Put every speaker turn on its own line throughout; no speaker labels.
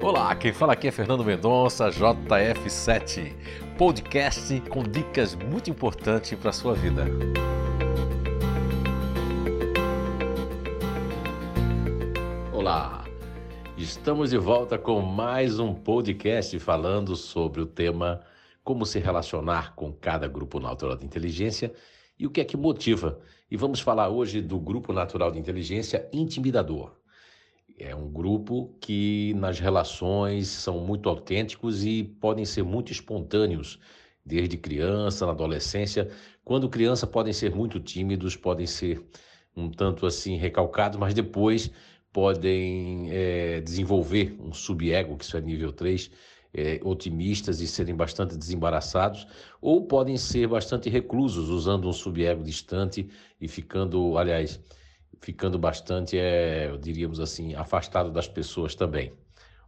Olá, quem fala aqui é Fernando Mendonça, JF7, podcast com dicas muito importantes para a sua vida. Olá, estamos de volta com mais um podcast falando sobre o tema como se relacionar com cada grupo natural de inteligência e o que é que motiva. E vamos falar hoje do grupo natural de inteligência intimidador. É um grupo que nas relações são muito autênticos e podem ser muito espontâneos, desde criança, na adolescência. Quando criança podem ser muito tímidos, podem ser um tanto assim recalcados, mas depois podem é, desenvolver um subego, que isso é nível 3, é, otimistas e serem bastante desembaraçados, ou podem ser bastante reclusos, usando um subego distante e ficando, aliás, ficando bastante, é, diríamos assim, afastado das pessoas também,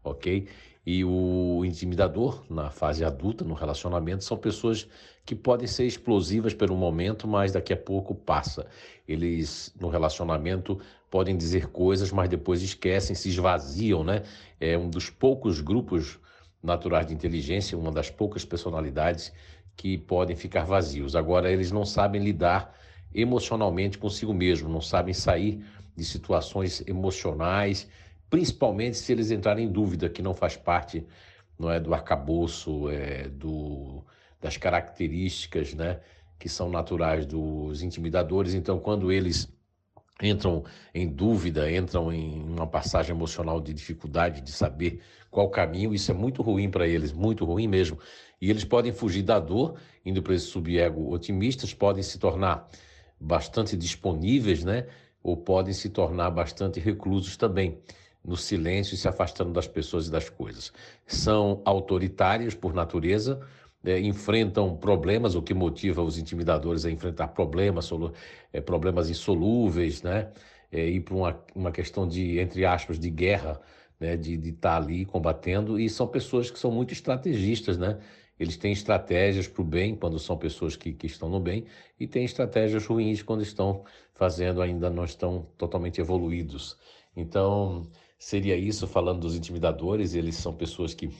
ok? E o intimidador, na fase adulta, no relacionamento, são pessoas que podem ser explosivas por um momento, mas daqui a pouco passa. Eles, no relacionamento, podem dizer coisas, mas depois esquecem, se esvaziam, né? É um dos poucos grupos naturais de inteligência, uma das poucas personalidades que podem ficar vazios. Agora, eles não sabem lidar emocionalmente consigo mesmo, não sabem sair de situações emocionais, principalmente se eles entrarem em dúvida, que não faz parte não é, do arcabouço, é, do, das características né, que são naturais dos intimidadores. Então, quando eles entram em dúvida, entram em uma passagem emocional de dificuldade de saber qual caminho, isso é muito ruim para eles, muito ruim mesmo. E eles podem fugir da dor, indo para esse subego otimistas, podem se tornar bastante disponíveis, né? Ou podem se tornar bastante reclusos também, no silêncio e se afastando das pessoas e das coisas. São autoritários por natureza, é, enfrentam problemas, o que motiva os intimidadores a enfrentar problemas, é, problemas insolúveis, né? É, ir para uma, uma questão de, entre aspas, de guerra, né? de estar tá ali combatendo, e são pessoas que são muito estrategistas, né? Eles têm estratégias para o bem quando são pessoas que, que estão no bem e têm estratégias ruins quando estão fazendo ainda não estão totalmente evoluídos. Então, seria isso falando dos intimidadores, eles são pessoas que,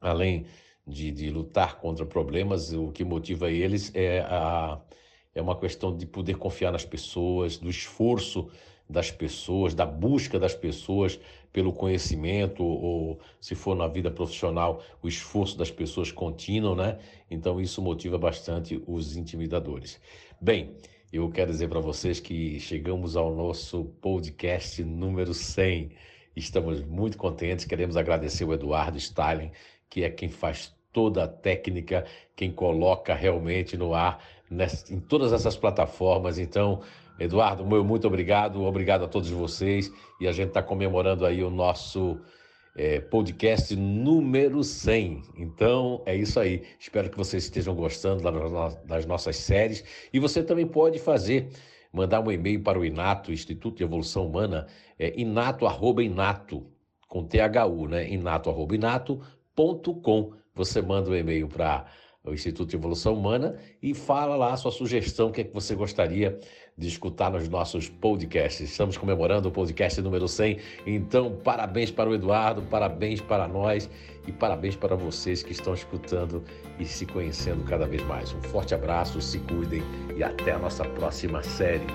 além de, de lutar contra problemas, o que motiva eles é, a, é uma questão de poder confiar nas pessoas, do esforço das pessoas, da busca das pessoas pelo conhecimento, ou se for na vida profissional, o esforço das pessoas contínuo, né? Então isso motiva bastante os intimidadores. Bem, eu quero dizer para vocês que chegamos ao nosso podcast número 100. Estamos muito contentes, queremos agradecer o Eduardo Stalin, que é quem faz toda a técnica, quem coloca realmente no ar em todas essas plataformas. Então, Eduardo, meu muito obrigado, obrigado a todos vocês. E a gente está comemorando aí o nosso é, podcast número 100. Então é isso aí. Espero que vocês estejam gostando das nossas séries. E você também pode fazer, mandar um e-mail para o Inato, Instituto de Evolução Humana, é inato, arroba, inato, com THU, né? Inato, arroba, inato.com. Você manda um e-mail para o Instituto de Evolução Humana, e fala lá a sua sugestão, o que é que você gostaria de escutar nos nossos podcasts. Estamos comemorando o podcast número 100, então parabéns para o Eduardo, parabéns para nós e parabéns para vocês que estão escutando e se conhecendo cada vez mais. Um forte abraço, se cuidem e até a nossa próxima série.